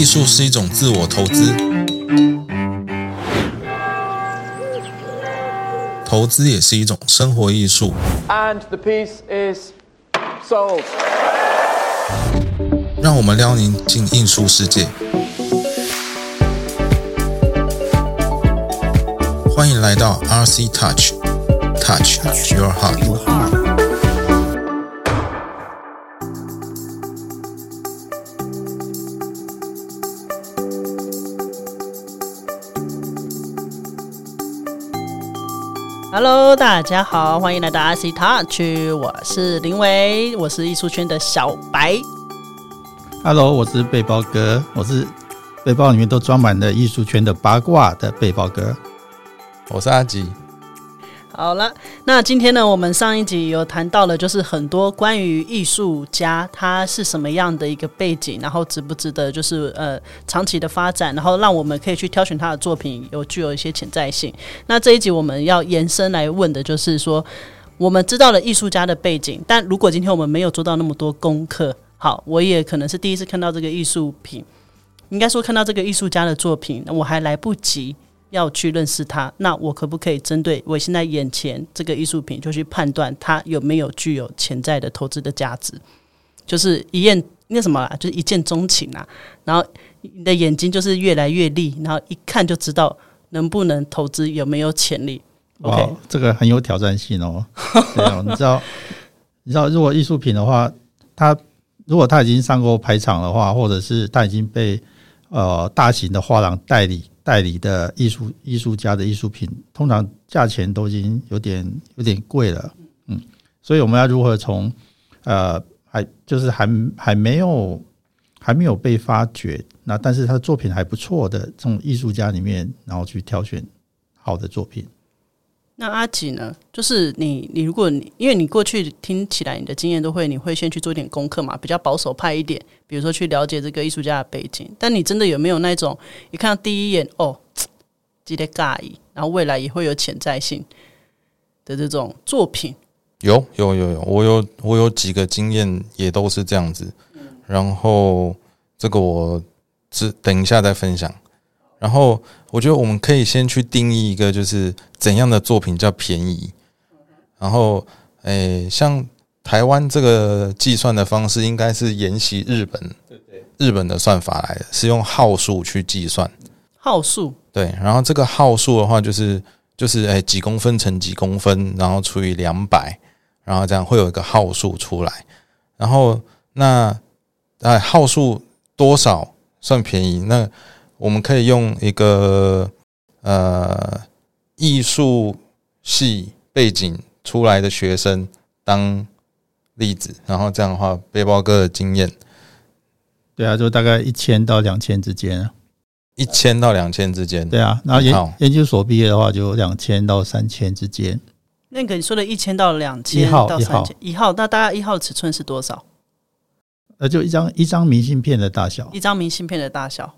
艺术是一种自我投资，投资也是一种生活艺术。And the piece is sold. 让我们撩您进艺术世界。欢迎来到 RC Touch，Touch Your Heart。Hello，大家好，欢迎来到 RC Touch，我是林维，我是艺术圈的小白。Hello，我是背包哥，我是背包里面都装满了艺术圈的八卦的背包哥。我是阿吉，好了，那今天呢，我们上一集有谈到了，就是很多关于艺术家他是什么样的一个背景，然后值不值得就是呃长期的发展，然后让我们可以去挑选他的作品有具有一些潜在性。那这一集我们要延伸来问的就是说，我们知道了艺术家的背景，但如果今天我们没有做到那么多功课，好，我也可能是第一次看到这个艺术品，应该说看到这个艺术家的作品，我还来不及。要去认识它，那我可不可以针对我现在眼前这个艺术品，就去判断它有没有具有潜在的投资的价值？就是一验那什么啦，就是一见钟情啊。然后你的眼睛就是越来越利，然后一看就知道能不能投资，有没有潜力。哇这个很有挑战性哦。对哦，你知道，你知道，如果艺术品的话，它如果它已经上过排场的话，或者是它已经被呃大型的画廊代理代理的艺术艺术家的艺术品，通常价钱都已经有点有点贵了。嗯，所以我们要如何从呃还就是还还没有还没有被发掘，那但是他的作品还不错的这种艺术家里面，然后去挑选好的作品。那阿吉呢？就是你，你如果你因为你过去听起来你的经验都会，你会先去做一点功课嘛，比较保守派一点，比如说去了解这个艺术家的背景。但你真的有没有那种一看到第一眼哦，记得尬意，然后未来也会有潜在性的这种作品？有有有有，我有我有几个经验也都是这样子，然后这个我只等一下再分享。然后我觉得我们可以先去定义一个，就是怎样的作品叫便宜。然后，诶，像台湾这个计算的方式，应该是沿袭日本日本的算法来的，是用号数去计算。号数对，然后这个号数的话，就是就是诶几公分乘几公分，然后除以两百，然后这样会有一个号数出来。然后那哎号数多少算便宜？那我们可以用一个呃艺术系背景出来的学生当例子，然后这样的话，背包哥的经验对啊，就大概一千到两千之间啊。一千到两千之间。对啊，然后研研究所毕业的话，就两千到三千之间。那个你说的一千到两千一号到一号三千，一号那大概一号的尺寸是多少？呃，就一张一张明信片的大小。一张明信片的大小。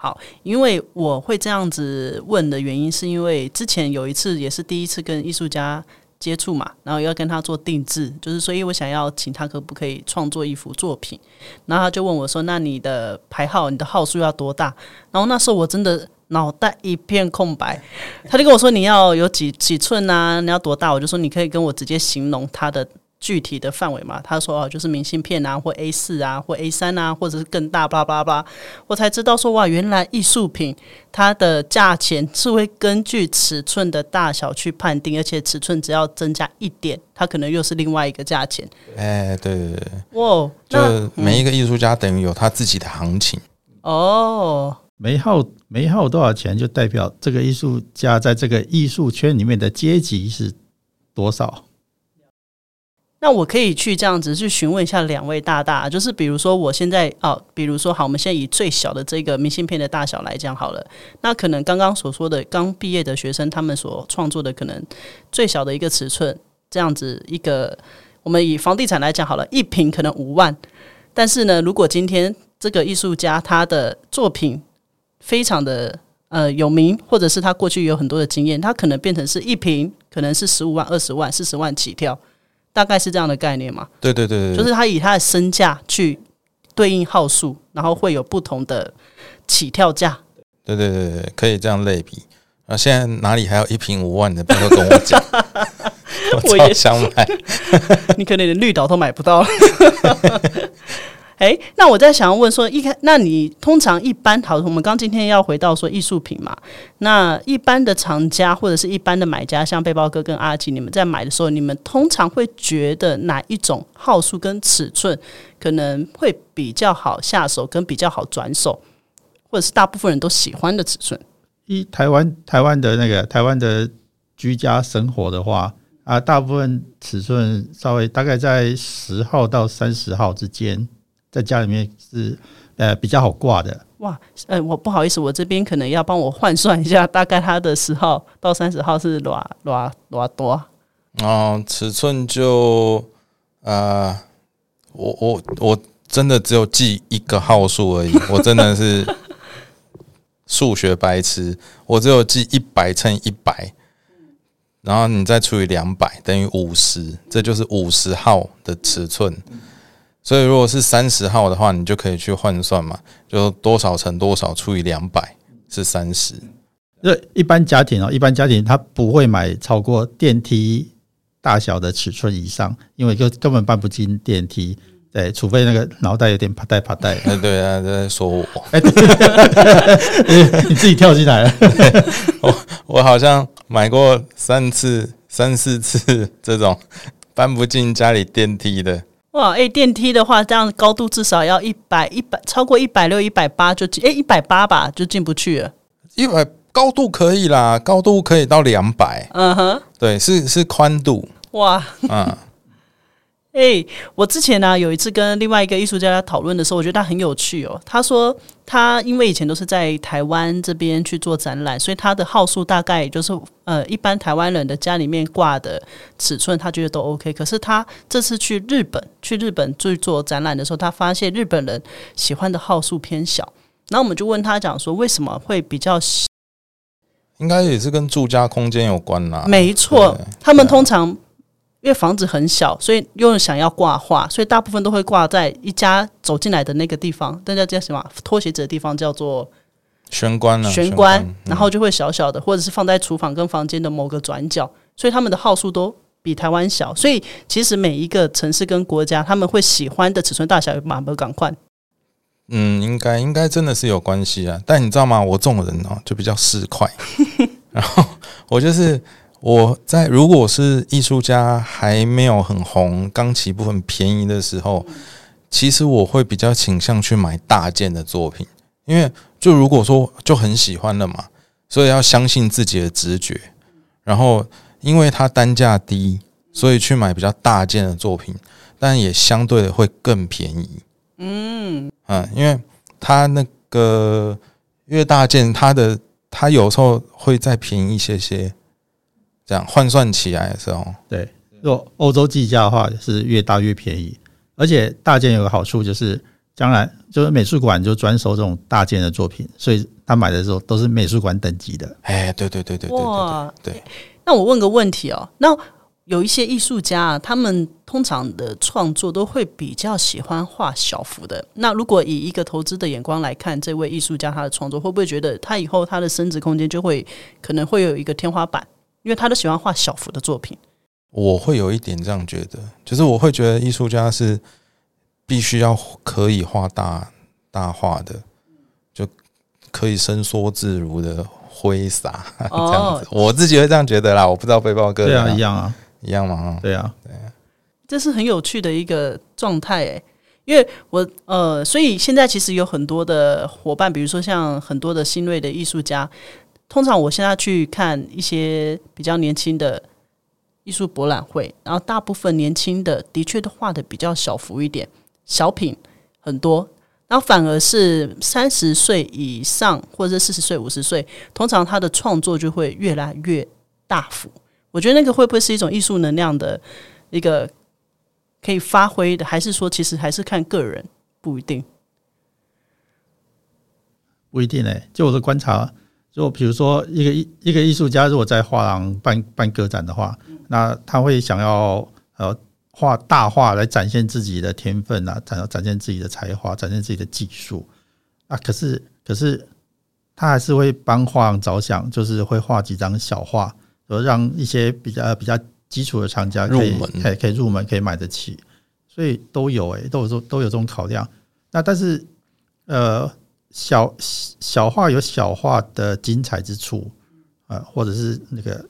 好，因为我会这样子问的原因，是因为之前有一次也是第一次跟艺术家接触嘛，然后要跟他做定制，就是所以我想要请他可不可以创作一幅作品，然后他就问我说：“那你的牌号，你的号数要多大？”然后那时候我真的脑袋一片空白，他就跟我说：“你要有几几寸啊？你要多大？”我就说：“你可以跟我直接形容他的具体的范围嘛？”他说：“哦，就是明信片啊，或 A 四啊，或 A 三啊，或者是更大，巴拉巴拉。”我才知道说：“哇，原来艺术品它的价钱是会根据尺寸的大小去判定，而且尺寸只要增加一点，它可能又是另外一个价钱。哎，对对对，哇，就每一个艺术家等于有他自己的行情。哦，每一号每号多少钱，就代表这个艺术家在这个艺术圈里面的阶级是多少。那我可以去这样子去询问一下两位大大，就是比如说我现在哦，比如说好，我们现在以最小的这个明信片的大小来讲好了，那可能刚刚所说的刚毕业的学生，他们所创作的可能最小的一个尺寸，这样子一个，我们以房地产来讲好了，一平可能五万，但是呢，如果今天这个艺术家他的作品非常的呃有名，或者是他过去有很多的经验，他可能变成是一平可能是十五万、二十万、四十万起跳，大概是这样的概念嘛？对对对对，就是他以他的身价去对应号数，然后会有不同的起跳价。对对对对，可以这样类比。啊，现在哪里还有一瓶五万的？不要跟我讲，我也想买。你可能连绿岛都买不到。哎，那我在想要问说，一开，那你通常一般好，我们刚今天要回到说艺术品嘛，那一般的藏家或者是一般的买家，像背包哥跟阿吉，你们在买的时候，你们通常会觉得哪一种号数跟尺寸可能会比较好下手，跟比较好转手，或者是大部分人都喜欢的尺寸？一台湾台湾的那个台湾的居家生活的话啊，大部分尺寸稍微大概在十号到三十号之间，在家里面是呃比较好挂的。哇，呃，我不好意思，我这边可能要帮我换算一下，大概它的十号到三十号是多多多多。哦，尺寸就呃，我我我真的只有记一个号数而已，我真的是数学白痴，我只有记一百乘一百，然后你再除以两百等于五十，这就是五十号的尺寸。所以如果是三十号的话，你就可以去换算嘛，就多少乘多少除以两百是三十。那一般家庭哦，一般家庭他不会买超过电梯大小的尺寸以上，因为就根本搬不进电梯。对，除非那个脑袋有点啪带啪带，哎，对啊，在说我。你自己跳进来了。我我好像买过三次、三四次这种搬不进家里电梯的。哇，哎、电梯的话，这样高度至少要一百一百，超过一百六、一百八就进，哎、一百八吧就进不去了。一百高度可以啦，高度可以到两百，嗯哼，对，是是宽度，哇，嗯，哎、我之前呢、有一次跟另外一个艺术家讨论的时候，我觉得他很有趣哦。他说他因为以前都是在台湾这边去做展览，所以他的号数大概也就是呃一般台湾人的家里面挂的尺寸，他觉得都 OK。可是他这次去日本去日本去做展览的时候，他发现日本人喜欢的号数偏小。然后我们就问他讲说，为什么会比较小？应该也是跟住家空间有关啦。没错，他们通常因为房子很小，所以又想要挂画，所以大部分都会挂在一家走进来的那个地方，大家叫什么？脱鞋子的地方叫做玄关啊，玄关，嗯然后就会小小的，或者是放在厨房跟房间的某个转角，所以他们的号数都比台湾小。所以其实每一个城市跟国家，他们会喜欢的尺寸大小有蛮不赶快。嗯，应该应该真的是有关系啊。但你知道吗？我这种人哦，就比较市侩，然后我就是我在如果是艺术家还没有很红，刚起步很便宜的时候，其实我会比较倾向去买大件的作品，因为就如果说就很喜欢了嘛，所以要相信自己的直觉，然后因为它单价低，所以去买比较大件的作品，但也相对的会更便宜。嗯，因为它那个越大件，它的它有时候会再便宜一些些，这样换算起来的时候，对，如果欧洲计价的话，是越大越便宜，而且大件有个好处就是，将来就是美术馆就专收这种大件的作品，所以他买的时候都是美术馆等级的。哎，对对对对对对对，那我问个问题哦，那有一些艺术家啊，他们通常的创作都会比较喜欢画小幅的。那如果以一个投资的眼光来看，这位艺术家他的创作，会不会觉得他以后他的升值空间就会可能会有一个天花板？因为他都喜欢画小幅的作品。我会有一点这样觉得，就是我会觉得艺术家是必须要可以画大大画的，就可以伸缩自如的挥洒 这样子。我自己会这样觉得啦，我不知道背包哥对啊，一样啊，一样吗？对啊，这是很有趣的一个状态诶，因为我呃，所以现在其实有很多的伙伴，比如说像很多的新锐的艺术家，通常我现在去看一些比较年轻的艺术博览会，然后大部分年轻的的确都画的比较小幅一点，小品很多。然后反而是三十岁以上或者四十岁、五十岁，通常他的创作就会越来越大幅。我觉得那个会不会是一种艺术能量的一个可以发挥的，还是说其实还是看个人，不一定。不一定诶、就我的观察，就比如说一个艺一个艺术家，如果在画廊办办个展的话，那他会想要呃画大画来展现自己的天分啊，展展现自己的才华，展现自己的技术啊。可是可是他还是会帮画廊着想，就是会画几张小画，然后让一些比较比较基础的厂家可以入门可以可以入门，可以买得起，所以都有诶、都有这都有这种考量。那但是呃，小小画有小画的精彩之处啊、呃或者是那个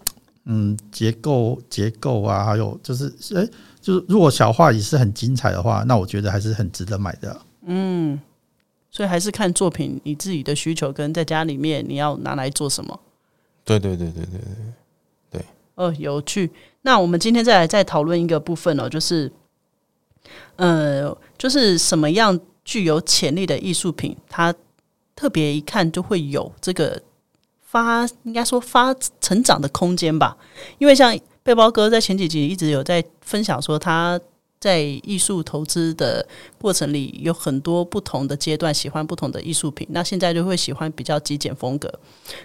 嗯结构结构啊，还有就是诶、就是如果小画也是很精彩的话，那我觉得还是很值得买的。嗯所以还是看作品你自己的需求跟在家里面你要拿来做什么。对对对对对对对，哦，有趣。那我们今天再来再讨论一个部分哦，就是，呃，就是什么样具有潜力的艺术品，它特别一看就会有这个发，应该说发成长的空间吧。因为像背包哥在前几集一直有在分享说他。在艺术投资的过程里，有很多不同的阶段，喜欢不同的艺术品。那现在就会喜欢比较极简风格。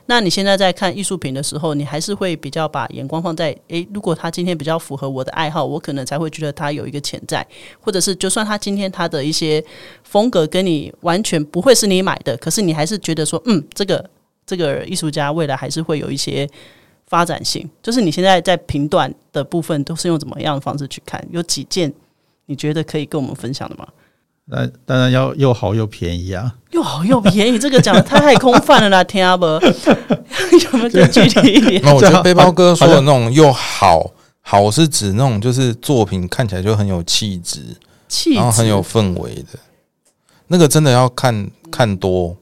那你现在在看艺术品的时候，你还是会比较把眼光放在诶，如果他今天比较符合我的爱好，我可能才会觉得他有一个潜在，或者是就算他今天他的一些风格跟你完全不会是你买的，可是你还是觉得说，嗯，这个这个艺术家未来还是会有一些发展性。就是你现在在评断的部分都是用怎么样的方式去看？有几件你觉得可以跟我们分享的吗？那当然要又好又便宜啊！又好又便宜，这个讲的太空泛了啦，听不？有没有更具体一点？那我觉得背包哥说的那种又好好是指那种就是作品看起来就很有气质，气质然后很有氛围的，那个真的要看看多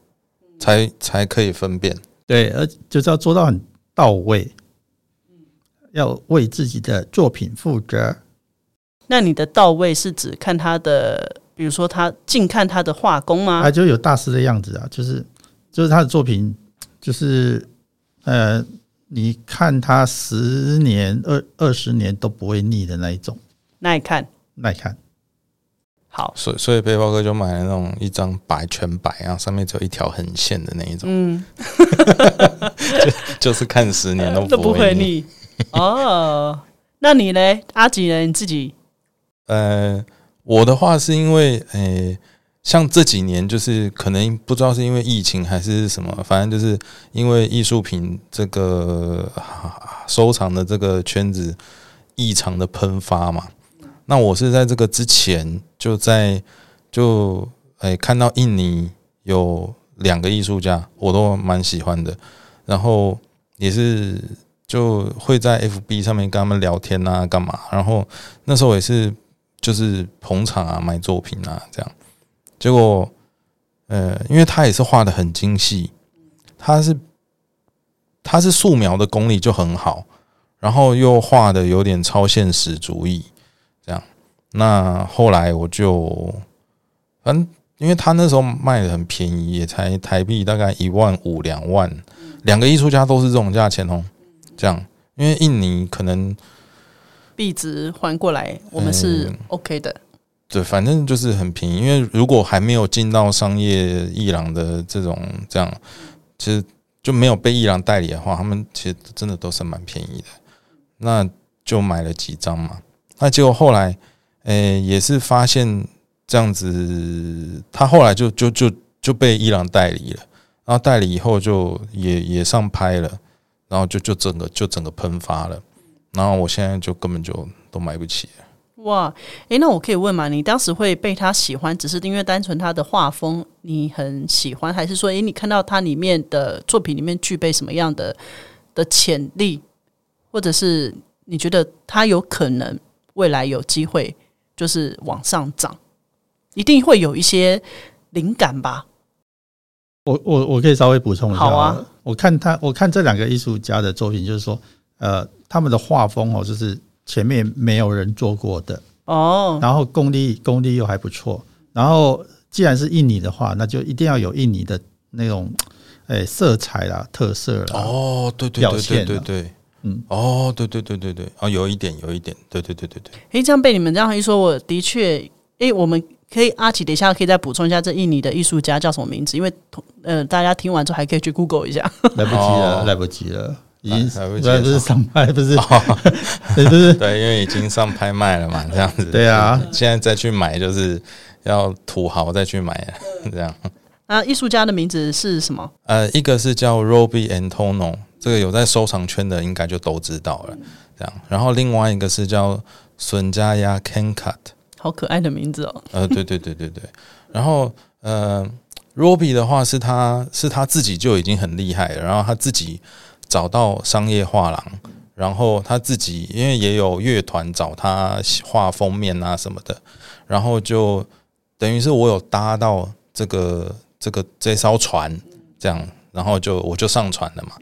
才才可以分辨。对，而就是要做到很到位，要为自己的作品负责。那你的到位是指看他的，比如说他近看他的画工吗啊？就有大师的样子啊，就是就是他的作品，就是呃，你看他十年、二二十年都不会腻的那一种，耐看。耐看。好，所以所以背包哥就买了那种一张白全白，然后上面只有一条横线的那一种，嗯，就就是看十年都 都不不会腻。哦，那你呢，阿吉呢？你自己呃，我的话是因为，呃，像这几年就是可能不知道是因为疫情还是什么，反正就是因为艺术品这个、啊收藏的这个圈子异常的喷发嘛。那我是在这个之前就在就诶、看到印尼有两个艺术家，我都蛮喜欢的，然后也是就会在 FB 上面跟他们聊天啊，干嘛？然后那时候也是就是捧场啊，买作品啊，这样。结果，呃，因为他也是画的很精细，他是他是素描的功力就很好，然后又画的有点超现实主义，那后来我就，反正因为他那时候卖的很便宜，也才台币大概一万五两万，两个艺术家都是这种价钱哦，这样。因为印尼可能币值还过来，我们是嗯 OK 的。对，反正就是很便宜。因为如果还没有进到商业伊朗的这种这样，其实就没有被伊朗代理的话，他们其实真的都是蛮便宜的。那就买了几张嘛。那结果后来，诶、也是发现这样子，他后来就就就就被伊朗代理了。然后代理以后就也也上拍了，然后就就整个就整个喷发了。然后我现在就根本就都买不起。哇，诶，那我可以问吗？你当时会被他喜欢，只是因为单纯他的画风你很喜欢，还是说，诶，你看到他里面的作品里面具备什么样的的潜力，或者是你觉得他有可能未来有机会就是往上涨，一定会有一些灵感吧？我我我可以稍微补充一下，好啊。我看他，我看这两个艺术家的作品，就是说，呃，他们的画风哦，就是前面没有人做过的，哦，然后功力功力又还不错。然后既然是印尼的话，那就一定要有印尼的那种，诶、色彩啦、特色啦。哦，对对对对对，嗯，哦，对对对对对，哦，有一点有一点，对对对对对，诶，这样被你们这样一说，我的确，诶，我们可以阿奇，等一下可以再补充一下这印尼的艺术家叫什么名字，因为呃，大家听完之后还可以去 Google 一下。来不及了，哦。来不及了。已经来不及了。上拍，不是，对，不是。对，因为已经上拍卖了嘛，这样子。对啊，现在再去买就是要土豪再去买了，这样。那艺术家的名字是什么？呃，一个是叫 Robbie Antono，这个有在收藏圈的应该就都知道了，这样。然后另外一个是叫孙家鸭 Kencut，好可爱的名字哦。呃，对对对对对。然后呃，Robbie 的话是他是他自己就已经很厉害了，然后他自己找到商业画廊，然后他自己因为也有乐团找他画封面啊什么的，然后就等于是我有搭到这个这个这艘船，这样，然后就我就上船了嘛。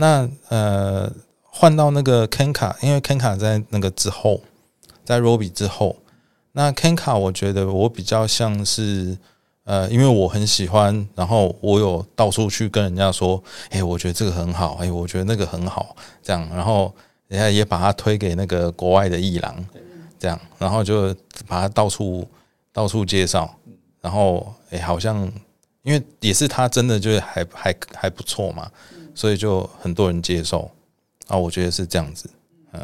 那呃，换到那个 Kenka，因为 Kenka 在那个之后，在 Roby 之后，那 Kenka 我觉得我比较像是呃，因为我很喜欢，然后我有到处去跟人家说，哎、我觉得这个很好，哎、我觉得那个很好，这样，然后人家也把它推给那个国外的艺廊，这样，然后就把它到处到处介绍，然后哎、好像因为也是他真的就是还还还不错嘛，所以就很多人接受。啊，我觉得是这样子，嗯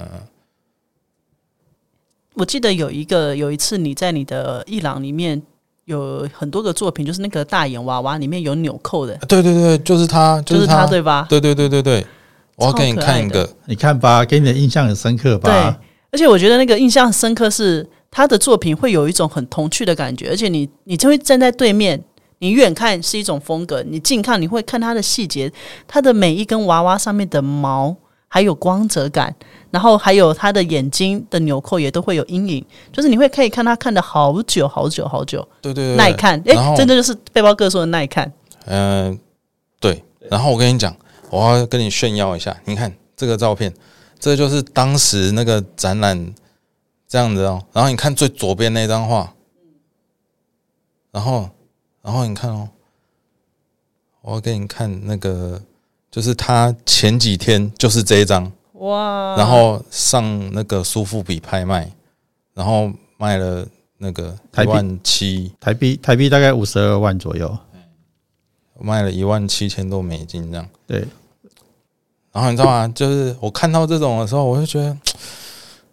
我记得有一个有一次你在你的艺廊里面有很多个作品，就是那个大眼娃娃里面有纽扣的，对对对，就是他，就是他，他对吧？对对对对对，我要给你看一个，你看吧，给你的印象很深刻吧。对吧？，而且我觉得那个印象深刻是他的作品会有一种很童趣的感觉，而且你你就会站在对面，你远看是一种风格，你近看你会看它的细节，它的每一根娃娃上面的毛还有光泽感，然后还有它的眼睛的纽扣也都会有阴影，就是你会可以看它看的好久好久好久，对对对，耐看，诶，然后真的就是背包哥说的耐看，嗯、对。然后我跟你讲，我要跟你炫耀一下，你看这个照片，这就是当时那个展览这样子哦。然后你看最左边那张画，然后，然后你看哦，我要给你看那个，就是他前几天就是这一张，哇，然后上那个苏富比拍卖，然后卖了那个一万七，台币台币大概五十二万左右，卖了一万七千多美金这样。对，然后你知道吗？就是我看到这种的时候，我就觉得，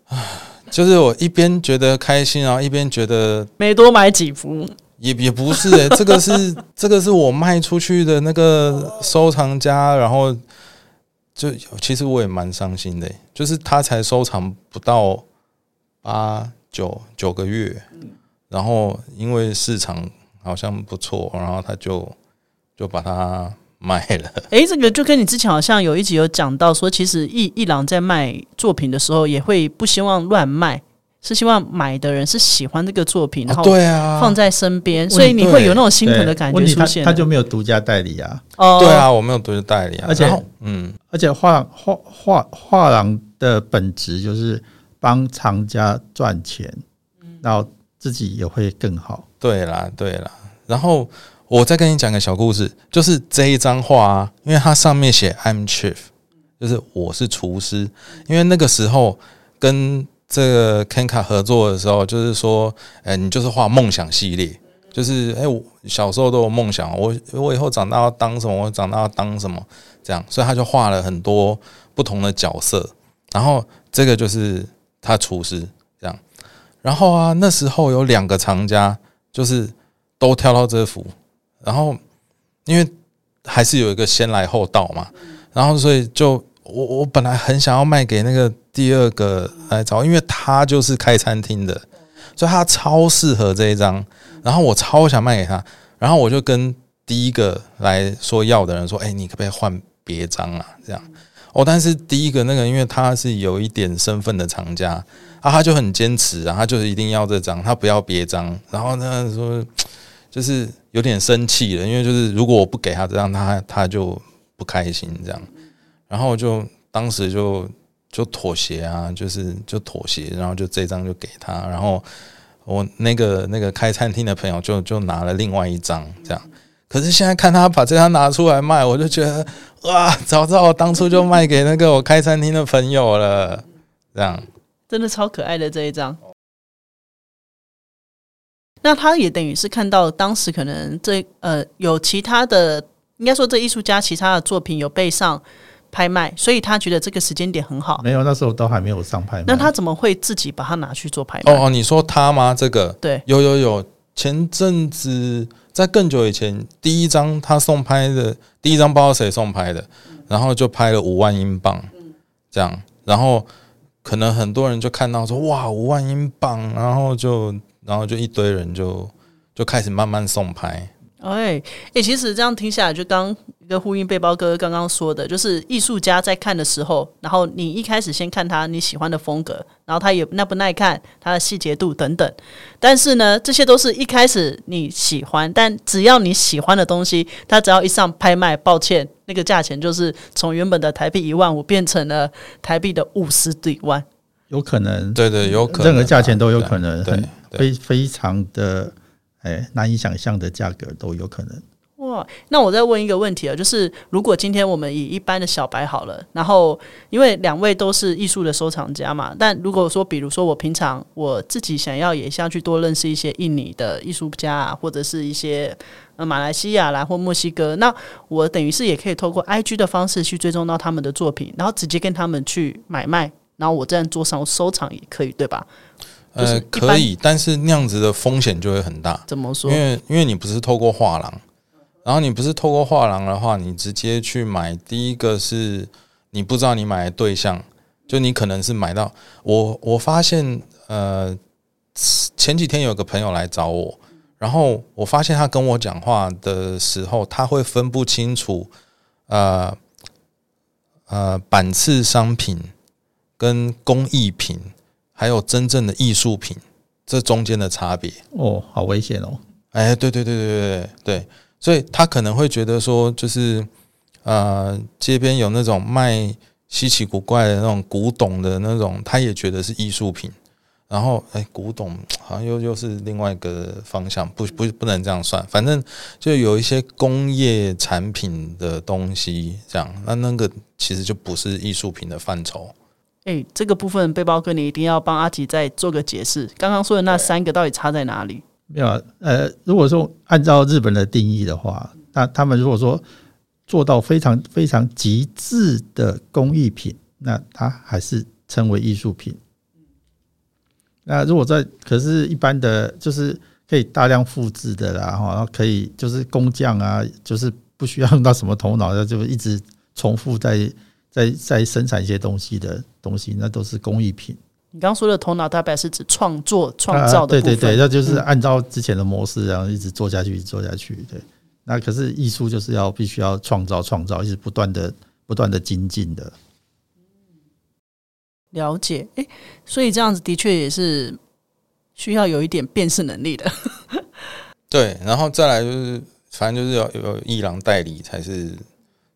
唉，就是我一边觉得开心，然后一边觉得没多买几幅，也也不是诶、这个是这个是我卖出去的那个收藏家，然后就其实我也蛮伤心的、欸，就是他才收藏不到八九九个月，然后因为市场好像不错，然后他就就把它卖了。诶，这个就跟你之前好像有一集有讲到说，其实艺艺廊在卖作品的时候，也会不希望乱卖，是希望买的人是喜欢这个作品，然啊后对啊，放在身边，问所以你会有那种心疼的感觉出现。他就没有独家代理啊，哦，对，啊，我没有独家代理啊，而且嗯，而且画画画画廊的本质就是帮藏家赚钱，然后自己也会更好。对啦，对啦。然后我再跟你讲个小故事，就是这一张画啊，因为它上面写 I'm chef，就是我是厨师。因为那个时候跟这个 Kenka 合作的时候，就是说，哎、你就是画梦想系列，就是哎、我小时候都有梦想，我我以后长大要当什么，我长大要当什么，这样，所以他就画了很多不同的角色。然后这个就是他厨师这样。然后啊，那时候有两个藏家，就是都挑到这幅，然后因为还是有一个先来后到嘛，然后所以就我我本来很想要卖给那个第二个来找，因为他就是开餐厅的，所以他超适合这一张，然后我超想卖给他，然后我就跟第一个来说要的人说，哎、你可不可以换别张啊？这样。哦，但是第一个那个，因为他是有一点身份的藏家啊，他就很坚持啊，他就是一定要这张，他不要别张。然后呢说，就是有点生气了，因为就是如果我不给他这张，他他就不开心这样。然后就当时就就妥协啊，就是就妥协，然后就这张就给他，然后我那个那个开餐厅的朋友就就拿了另外一张这样。可是现在看他把这张拿出来卖，我就觉得哇，早知道我当初就卖给那个我开餐厅的朋友了。这样，真的超可爱的这一张。那他也等于是看到当时可能这呃有其他的，应该说这艺术家其他的作品有被上拍卖，所以他觉得这个时间点很好。没有，那时候都还没有上拍卖。那他怎么会自己把它拿去做拍卖？哦哦，你说他吗？这个对，有有有，前阵子在更久以前，第一张他送拍的第一张不知道谁送拍的，然后就拍了五万英镑，这样，然后可能很多人就看到说哇五万英镑，然后就然后就一堆人就就开始慢慢送拍。哎哎，其实这样听下来，就刚一个呼应背包哥刚刚说的，就是艺术家在看的时候，然后你一开始先看他你喜欢的风格，然后他也耐不耐看，他的细节度等等。但是呢，这些都是一开始你喜欢，但只要你喜欢的东西，他只要一上拍卖，抱歉，那个价钱就是从原本的台币一万五变成了台币的五十几万，有可能，对对，有可能任何价钱都有可能，对非非常的哎难以想象的价格都有可能。哇，那我再问一个问题啊，就是如果今天我们以一般的小白好了，然后因为两位都是艺术的收藏家嘛，但如果说比如说我平常我自己想要也想去多认识一些印尼的艺术家啊，或者是一些呃马来西亚啦或墨西哥，那我等于是也可以透过 IG 的方式去追踪到他们的作品，然后直接跟他们去买卖，然后我这样做上收藏也可以，对吧？呃可以，但是那样子的风险就会很大。怎么说因？为因为你不是透过画廊，然后你不是透过画廊的话，你直接去买，第一个是你不知道你买的对象，就你可能是买到我我发现呃前几天有个朋友来找我，然后我发现他跟我讲话的时候，他会分不清楚呃呃版次商品跟工艺品，还有真正的艺术品这中间的差别。哦，好危险哦！哎，对对对对对对对，所以他可能会觉得说，就是呃，街边有那种卖稀奇古怪的那种古董的那种，他也觉得是艺术品。然后，哎，古董好像又又是另外一个方向，不不不能这样算。反正就有一些工业产品的东西，这样，那那个其实就不是艺术品的范畴。哎、这个部分背包哥你一定要帮阿吉再做个解释。刚刚说的那三个到底差在哪里？没有，呃，如果说按照日本的定义的话，那他们如果说做到非常非常极致的工艺品，那它还是称为艺术品。那如果在可是一般的，就是可以大量复制的啦，哈，可以就是工匠啊，就是不需要用到什么头脑，就一直重复在在在生产一些东西的东西，那都是工艺品。你刚刚说的头脑大白是指创作、创造的对对对，那就是嗯按照之前的模式，然后一直做下去，一直做下去。对，那可是艺术就是要必须要创造、创造，一直不断的、不断的精进的。了解。哎、所以这样子的确也是需要有一点辨识能力的。对，然后再来就是，反正就是要有艺廊代理才是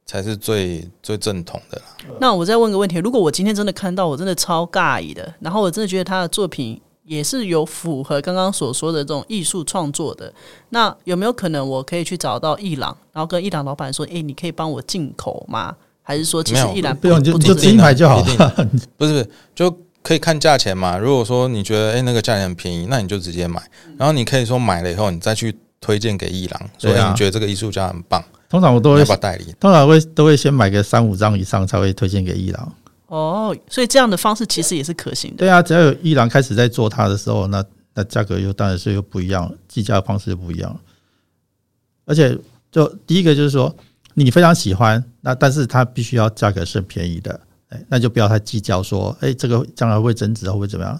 才是最最正统的啦。那我再问个问题：如果我今天真的看到我真的超尬意的，然后我真的觉得他的作品也是有符合刚刚所说的这种艺术创作的，那有没有可能我可以去找到伊朗，然后跟伊朗老板说：“诶，你可以帮我进口吗？”还是说其没有实伊朗不用就不做这个你就自己买就好了。不是不是，就可以看价钱嘛。如果说你觉得哎、诶那个价钱很便宜，那你就直接买。然后你可以说买了以后，你再去推荐给伊朗，说、对啊诶你觉得这个艺术家很棒，通常我都会你要不要代理？通常会都会先买个三五张以上才会推荐给伊朗。哦，所以这样的方式其实也是可行的。对啊，只要有伊朗开始在做它的时候，那那价格又当然是又不一样，计价的方式又不一样。而且就第一个就是说，你非常喜欢，那但是它必须要价格是便宜的，哎，那就不要太计较说，哎，这个将来会增值会不会怎么样？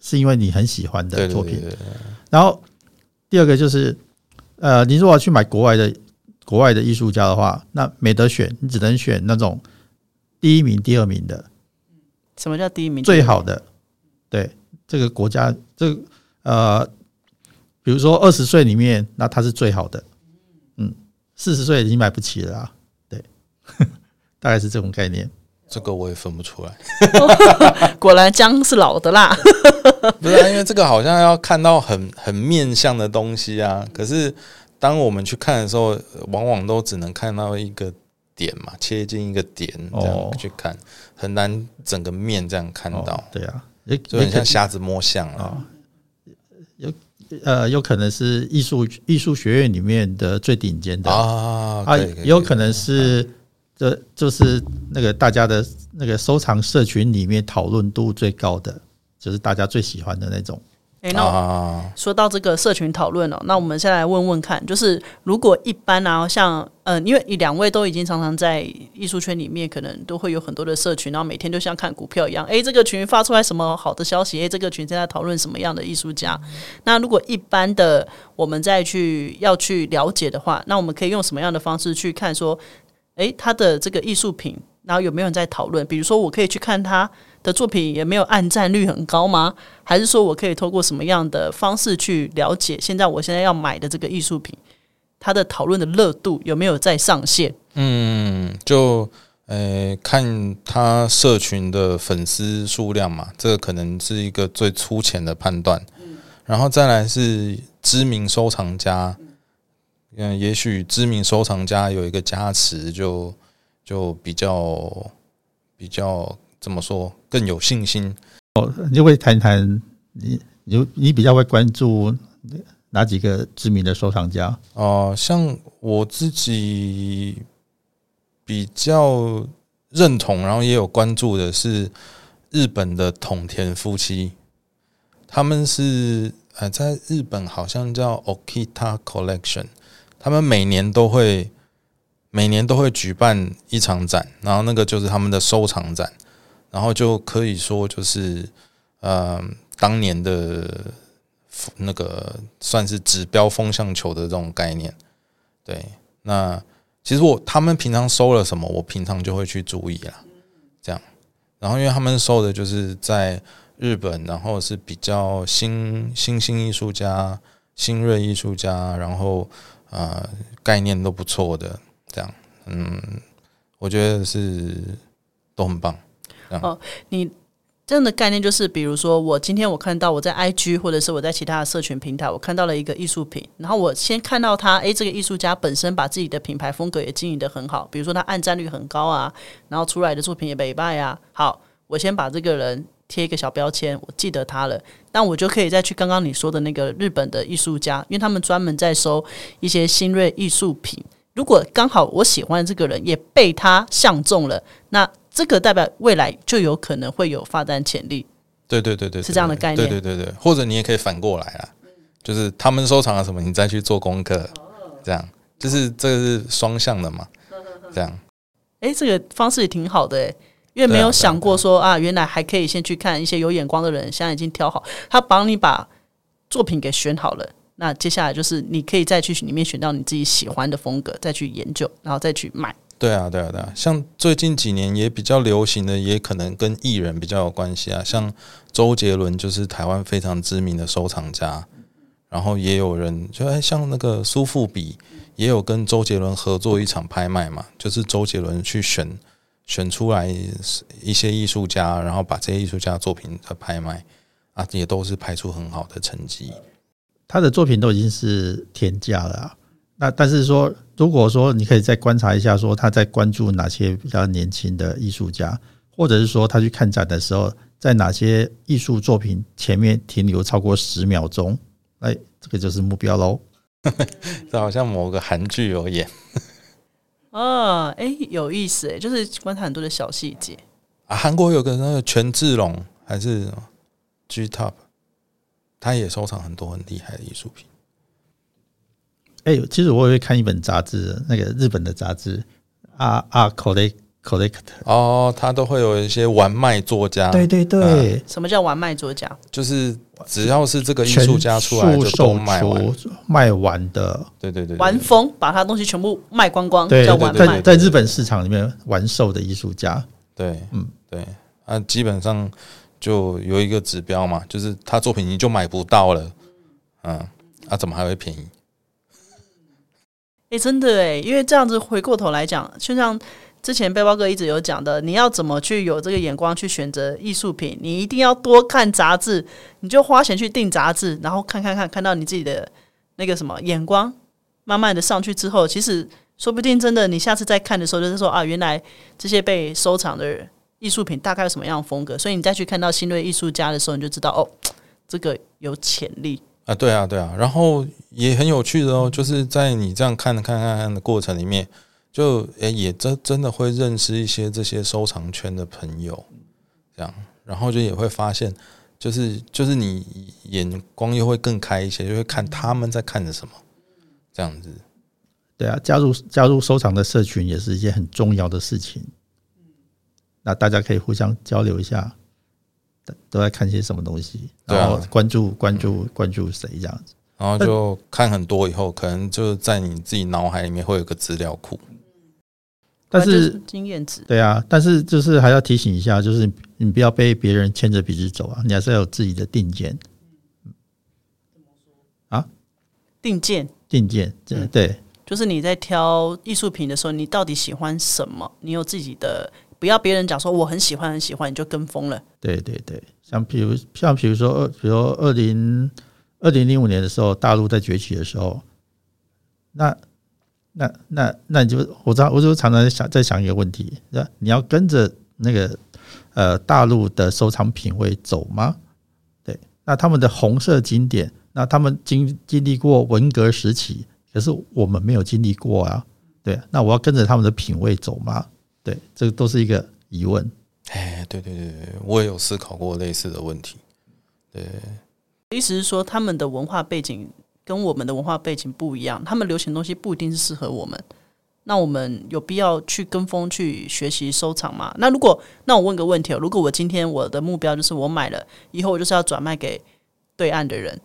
是因为你很喜欢的作品。对对对，然后第二个就是，呃，你如果要去买国外的国外的艺术家的话，那没得选，你只能选那种第一名、第二名的什么叫第一名？最好的。对这个国家，这个呃，比如说二十岁里面，那他是最好的。嗯，四十岁已经买不起了啊。对，大概是这种概念。这个我也分不出来。果然姜是老的辣。不是、啊，因为这个好像要看到很很面向的东西啊。可是当我们去看的时候，往往都只能看到一个点嘛，切进一个点这样哦去看，很难整个面这样看到。哦，，对啊，也就很像瞎子摸象啊。啊，有呃，有可能是艺术艺术学院里面的最顶尖的。啊，也有可能是这就是那个大家的那个收藏社群里面讨论度最高的，就是大家最喜欢的那种。哎、那啊，说到这个社群讨论了，那我们先来问问看，就是如果一般啊，像呃，因为两位都已经常常在艺术圈里面，可能都会有很多的社群，然后每天就像看股票一样，诶，这个群发出来什么好的消息，诶，这个群正在讨论什么样的艺术家。那如果一般的我们再去要去了解的话，那我们可以用什么样的方式去看说，诶，他的这个艺术品，然后有没有人在讨论？比如说，我可以去看他的作品，也没有按赞率很高吗？还是说我可以透过什么样的方式去了解现在我现在要买的这个艺术品，它的讨论的热度有没有在上线？嗯，就呃看他社群的粉丝数量嘛，这个可能是一个最粗浅的判断。然后再来是知名收藏家，嗯，也许知名收藏家有一个加持就，就比较比较怎么说更有信心。哦你就会谈谈你你你比较会关注哪几个知名的收藏家？哦、像我自己比较认同，然后也有关注的是日本的桶田夫妻，他们是呃在日本好像叫 Okita Collection，他们每年都会每年都会举办一场展，然后那个就是他们的收藏展，然后就可以说就是呃当年的那个算是指标风向球的这种概念。对，那其实我他们平常收了什么，我平常就会去注意啦。这样，然后因为他们收的就是在日本，然后是比较新新兴艺术家、新锐艺术家，然后呃概念都不错的，这样，嗯，我觉得是都很棒。你这样的概念就是，比如说我今天我看到我在 IG 或者是我在其他的社群平台，我看到了一个艺术品，然后我先看到他，诶，这个艺术家本身把自己的品牌风格也经营的很好，比如说他按赞率很高啊，然后出来的作品也北拜啊。好，我先把这个人贴一个小标签，我记得他了，那我就可以再去刚刚你说的那个日本的艺术家，因为他们专门在收一些新锐艺术品。如果刚好我喜欢这个人也被他相中了，那这个代表未来就有可能会有发展潜力。对对对对，是这样的概念对对对对，或者你也可以反过来啦，就是他们收藏了什么，你再去做功课，这样就是这个是双向的嘛，这样诶，这个方式也挺好的诶，因为没有想过说啊原来还可以先去看一些有眼光的人，现在已经挑好，他帮你把作品给选好了。那接下来就是你可以再去里面选到你自己喜欢的风格，再去研究，然后再去买。对啊，对啊，对啊，像最近几年也比较流行的，也可能跟艺人比较有关系啊。像周杰伦就是台湾非常知名的收藏家，然后也有人就哎，像那个苏富比也有跟周杰伦合作一场拍卖嘛，就是周杰伦去选选出来一些艺术家，然后把这些艺术家作品的拍卖啊，也都是拍出很好的成绩。他的作品都已经是天价了、那但是说，如果说你可以再观察一下，说他在关注哪些比较年轻的艺术家，或者是说他去看展的时候，在哪些艺术作品前面停留超过十秒钟，哎，这个就是目标喽。这好像某个韩剧有演 哦，诶，有意思诶，就是观察很多的小细节。啊，韩国有个那个权志龙还是 G Top，他也收藏很多很厉害的艺术品。哎、其实我也会看一本杂志，那个日本的杂志啊啊 collect collect，哦，他都会有一些玩卖作家，对对对，什么叫玩卖作家？就是只要是这个艺术家出来就都售卖完。卖完的，对对对，对完疯，把他东西全部卖光光，对叫玩卖。在在日本市场里面玩售的艺术家，对，嗯嗯，对，啊，基本上就有一个指标嘛，就是他作品你就买不到了，嗯，啊，怎么还会便宜？诶，真的诶，因为这样子回过头来讲，就像之前背包哥一直有讲的，你要怎么去有这个眼光去选择艺术品，你一定要多看杂志，你就花钱去订杂志，然后看看看，看到你自己的那个什么眼光，慢慢的上去之后，其实说不定真的你下次再看的时候，就是说啊，原来这些被收藏的艺术品大概有什么样的风格，所以你再去看到新锐艺术家的时候，你就知道哦，这个有潜力。啊，对啊，对啊，然后也很有趣的哦，就是在你这样看看看看的过程里面，就诶、也真真的会认识一些这些收藏圈的朋友，这样，然后就也会发现，就是就是你眼光又会更开一些，就会看他们在看着什么，这样子。对啊，加入加入收藏的社群也是一件很重要的事情。那大家可以互相交流一下，都都在看些什么东西，然后关注关注关注谁这样子。然后就看很多以后，可能就在你自己脑海里面会有个资料库。但是经验值。对啊，但是就是还要提醒一下，就是你不要被别人牵着鼻子走啊，你还是要有自己的定见。啊定见定见，对对就是你在挑艺术品的时候，你到底喜欢什么？你有自己的，不要别人讲说我很喜欢很喜欢，你就跟风了。对对对，像比如像比如说二，比如二零二零零五年的时候，大陆在崛起的时候，那那那那你就我知道，我就常常在想在想一个问题，那你要跟着那个呃大陆的收藏品味走吗？对，那他们的红色经典，那他们经经历过文革时期，可是我们没有经历过啊，对，那我要跟着他们的品味走吗？对，这个都是一个疑问。哎，对对对对，我也有思考过类似的问题。对意思是说，他们的文化背景跟我们的文化背景不一样，他们流行的东西不一定是适合我们。那我们有必要去跟风去学习收藏吗？那如果那我问个问题哦，如果我今天我的目标就是我买了以后，我就是要转卖给对岸的人，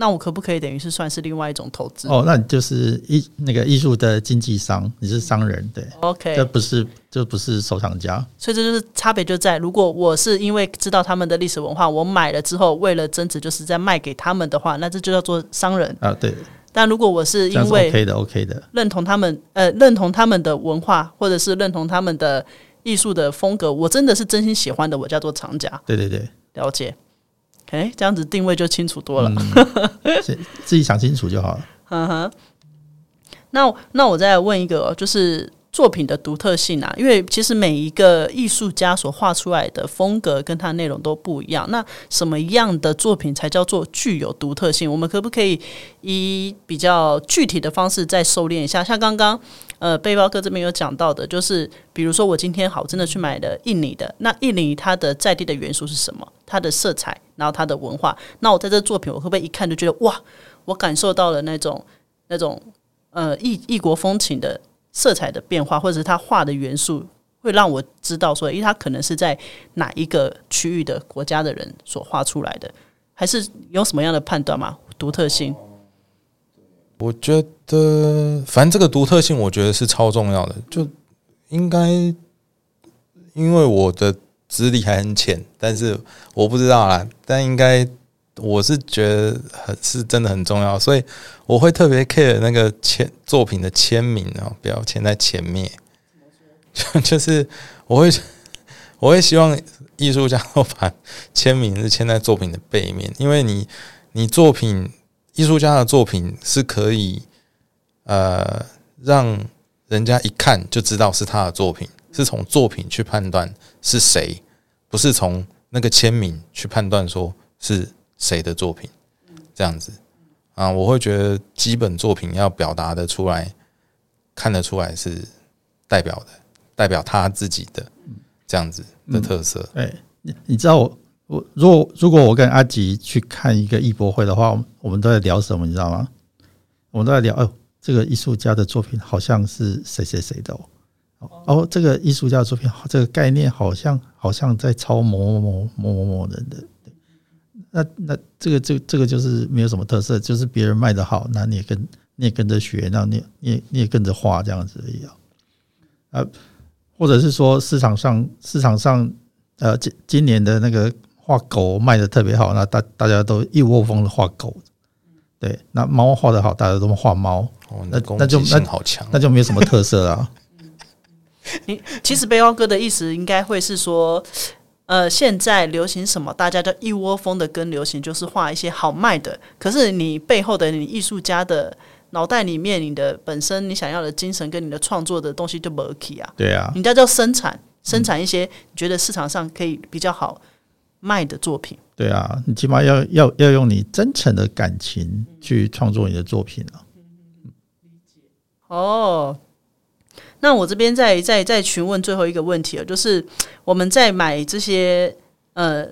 那我可不可以等于是算是另外一种投资、哦，那你就是艺那个艺术的经纪商，你是商人，对，o k 这不是这不是收藏家，所以这就是差别就在，如果我是因为知道他们的历史文化，我买了之后为了增值，就是在卖给他们的话，那这就叫做商人。啊，对，但如果我是因为 OK 的，OK 的，认同他们，呃，认同他们的文化，或者是认同他们的艺术的风格，我真的是真心喜欢的，我叫做藏家。对对对，了解，哎，这样子定位就清楚多了。自自己想清楚就好了。嗯哼，那那我再问一个哦，就是作品的独特性啊，因为其实每一个艺术家所画出来的风格跟它内容都不一样。那什么样的作品才叫做具有独特性？我们可不可以以比较具体的方式再收敛一下？像刚刚呃背包哥这边有讲到的，就是比如说我今天好真的去买了印尼的，那印尼它的在地的元素是什么？它的色彩，然后它的文化。那我在这作品，我会不会一看就觉得哇，我感受到了那种那种呃异异国风情的色彩的变化，或者是他画的元素，会让我知道说，诶，他可能是在哪一个区域的国家的人所画出来的，还是有什么样的判断吗？独特性？我觉得，反正这个独特性，我觉得是超重要的。就应该，因为我的资历还很浅，但是我不知道啦。但应该，我是觉得很是真的很重要，所以我会特别 care 那个签作品的签名哦，不要签在前面。就 就是我会我会希望艺术家都把签名是签在作品的背面，因为你你作品艺术家的作品是可以呃让人家一看就知道是他的作品，是从作品去判断是谁，不是从那个签名去判断说是谁的作品，这样子啊，我会觉得基本作品要表达的出来，看得出来是代表的，代表他自己的这样子的特色。对，你你知道我我如果如果我跟阿吉去看一个艺博会的话，我们我们都在聊什么，你知道吗？我们都在聊哦，这个艺术家的作品好像是谁谁谁的哦，哦，这个艺术家的作品，这个概念好像好像在抄某某某某某某人的。对那那这个这个这个就是没有什么特色，就是别人卖的好，那你也跟你也跟着学，那你你也你也跟着画这样子一样啊。啊，或者是说市场上市场上呃今今年的那个画狗卖的特别好，那大大家都一窝蜂的画狗。对，那猫画的好，大家都画猫，哦，那那就那好强，那就没有什么特色了啊。你其实背包哥的意思应该会是说，呃，现在流行什么，大家就一窝蜂的跟流行，就是画一些好卖的。可是你背后的你艺术家的脑袋里面，你的本身你想要的精神跟你的创作的东西就没起啊。对啊，人家叫生产，生产一些你觉得市场上可以比较好卖的作品。对啊，你起码要要要用你真诚的感情去创作你的作品啊。哦，那我这边再再再询问最后一个问题了，就是我们在买这些呃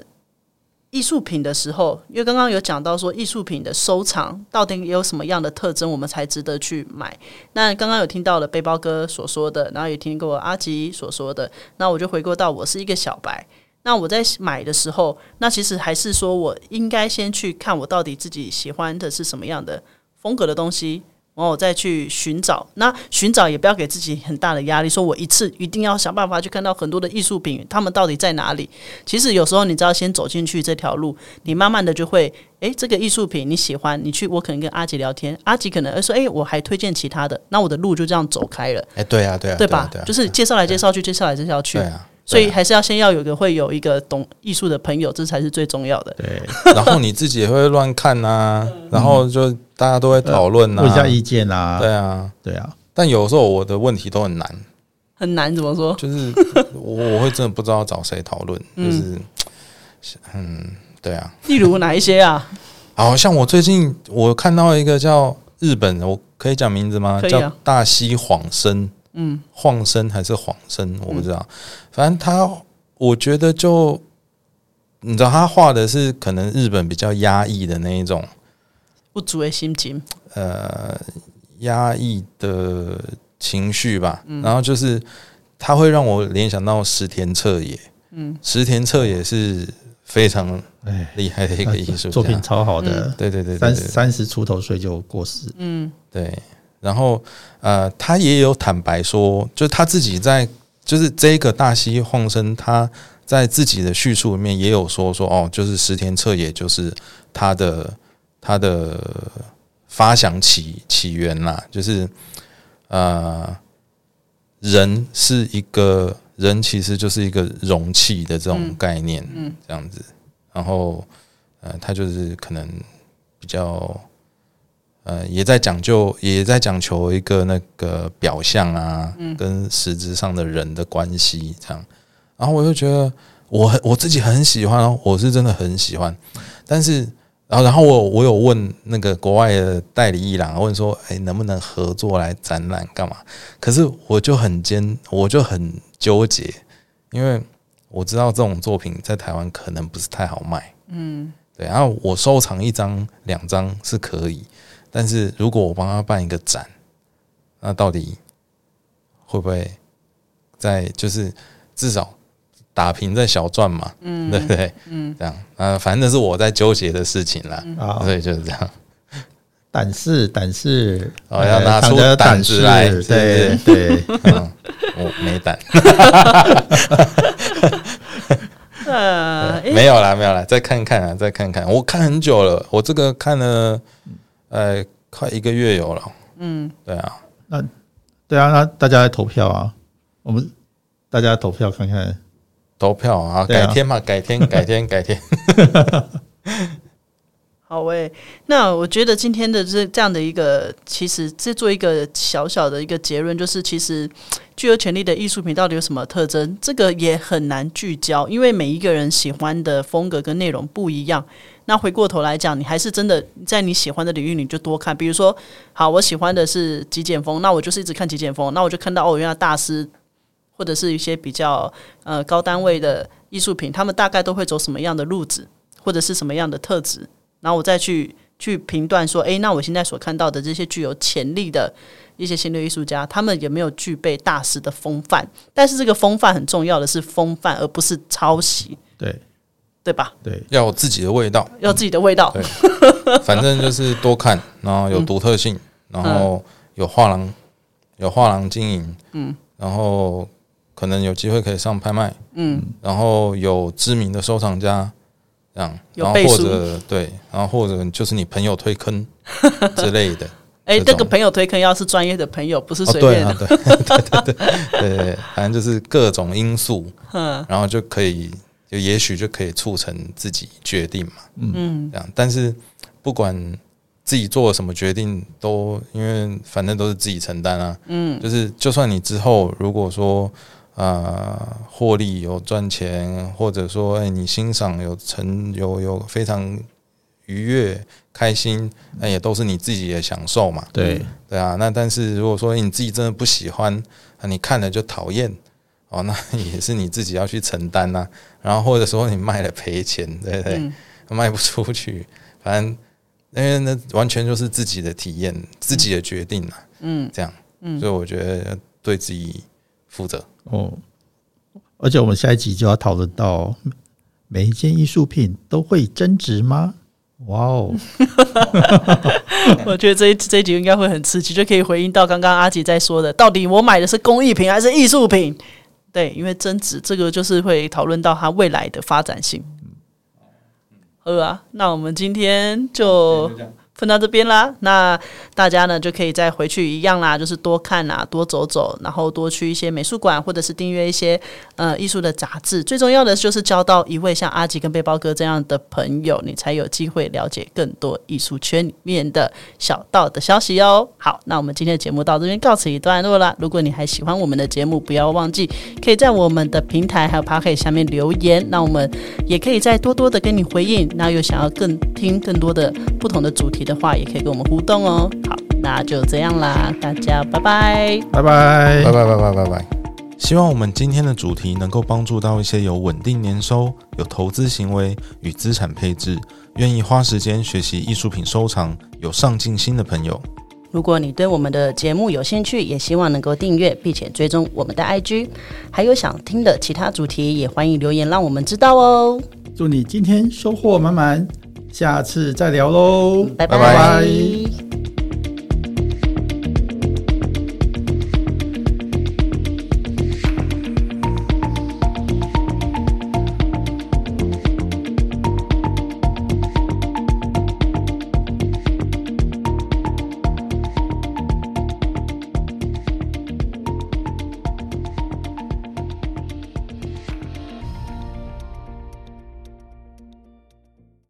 艺术品的时候，因为刚刚有讲到说艺术品的收藏到底有什么样的特征，我们才值得去买。那刚刚有听到了背包哥所说的，然后也听过阿吉所说的，那我就回过到我是一个小白。那我在买的时候，那其实还是说我应该先去看我到底自己喜欢的是什么样的风格的东西，然后我再去寻找。那寻找也不要给自己很大的压力，说我一次一定要想办法去看到很多的艺术品，他们到底在哪里？其实有时候你只要先走进去这条路，你慢慢的就会，诶，这个艺术品你喜欢，你去我可能跟阿吉聊天，阿吉可能会说，诶，我还推荐其他的，那我的路就这样走开了，诶，对啊，对啊，对吧？对啊就是介绍来介绍去，介绍来介绍去对。啊。所以还是要先要有一个会有一个懂艺术的朋友，这才是最重要的。对，然后你自己也会乱看呐，然后就大家都会讨论呐，问一下意见啊，对啊。对啊，但有时候我的问题都很难，很难怎么说？就是我我会真的不知道找谁讨论，就是嗯，对啊。例如哪一些啊？好像我最近我看到一个叫日本，我可以讲名字吗？啊叫大西晃生，嗯，晃生还是晃生，我不知道。反正他，我觉得就你知道，他画的是可能日本比较压抑的那一种，不足的心情。呃，压抑的情绪吧。嗯。然后就是他会让我联想到石田彻也，嗯，石田彻也是非常哎，厉害的一个艺术家，作品超好的，对对对对三对三十出头岁就过世，嗯。对，然后呃，他也有坦白说，就是他自己在，就是这个大西晃生，他在自己的叙述里面也有说说哦，就是石田彻也就是他的他的发想起起源啦，就是呃，人是一个人，其实就是一个容器的这种概念，嗯，这样子，然后呃，他就是可能比较。呃，也在讲究，也在讲求一个那个表象啊，跟实质上的人的关系这样。然后我就觉得我很我自己很喜欢哦，我是真的很喜欢。但是，然后然后我我有问那个国外的代理艺廊，问说，哎，能不能合作来展览干嘛？可是我就很坚，我就很纠结，因为我知道这种作品在台湾可能不是太好卖。嗯，对。然后我收藏一张两张是可以。但是如果我帮他办一个展，那到底会不会在就是至少打平在小赚嘛？嗯，对不对？嗯，这样啊，反正是我在纠结的事情啦。啊所以就是这样。胆识胆识，哦要拿出胆子来识是对对，嗯，我没胆，呃，没有啦，没有啦，再看看啊，再看看。我看很久了，我这个看了呃快一个月有了。嗯，对啊，那对啊，那大家来投票啊，我们大家投票看看，投票啊，改天嘛，改天，改天，改天。好诶、那我觉得今天的这这样的一个，其实这做一个小小的一个结论，就是其实具有潜力的艺术品到底有什么特征？这个也很难聚焦，因为每一个人喜欢的风格跟内容不一样。那回过头来讲，你还是真的在你喜欢的领域，你就多看。比如说，好，我喜欢的是极简风，那我就是一直看极简风，那我就看到哦，原来大师或者是一些比较呃高单位的艺术品，他们大概都会走什么样的路子，或者是什么样的特质。然后我再去去评断说，诶，那我现在所看到的这些具有潜力的一些新锐艺术家，他们有没有具备大师的风范？但是这个风范很重要的是风范，而不是抄袭，对对吧？对，要有自己的味道，要自己的味道。对反正就是多看，然后有独特性，然后有画廊，有画廊经营，嗯，然后可能有机会可以上拍卖，嗯，然后有知名的收藏家，这样，然后或者对，然后或者就是你朋友推坑 之类的，哎，这个朋友推坑要是专业的朋友，不是哦，随便的。对 对对对对对，反正就是各种因素，嗯然后就可以，就也许就可以促成自己决定嘛，嗯。这样。但是不管自己做了什么决定，都因为反正都是自己承担啊。嗯，就是就算你之后如果说呃获利有赚钱，或者说哎你欣赏有成有有非常愉悦、开心，那也都是你自己的享受嘛。对，对啊，那但是如果说你自己真的不喜欢，啊，你看了就讨厌，哦，那也是你自己要去承担呐、然后或者说你卖了赔钱，对不对？卖不出去，反正因为那完全就是自己的体验，自己的决定啊。嗯，这样，嗯所以我觉得对自己负责。哦，而且我们下一集就要讨论到每一件艺术品都会增值吗？哇哦，我觉得这一这一集应该会很刺激，就可以回应到刚刚阿吉在说的，到底我买的是工艺品还是艺术品？对，因为增值这个就是会讨论到它未来的发展性。好啊，那我们今天就分到这边啦。那大家呢就可以再回去一样啦，就是多看啊，多走走，然后多去一些美术馆，或者是订阅一些呃艺术的杂志。最重要的就是交到一位像阿吉跟背包哥这样的朋友，你才有机会了解更多艺术圈里面的小道的消息哦。好，那我们今天的节目到这边告辞一段落了。如果你还喜欢我们的节目，不要忘记可以在我们的平台还有 p o c k e t 下面留言，那我们也可以再多多的跟你回应。那有想要更听更多的不同的主题的话也可以跟我们互动哦。好那就这样啦大家拜拜。拜拜。拜拜拜拜拜拜。希望我们今天的主题能够帮助到一些有稳定年收有投资行为与资产配置愿意花时间学习艺术品收藏有上进心的朋友。如果你对我们的节目有兴趣也希望能够订阅并且追踪我们的 ig 还有想听的其他主题也欢迎留言让我们知道哦。祝你今天收获满满。下次再聊喽拜拜。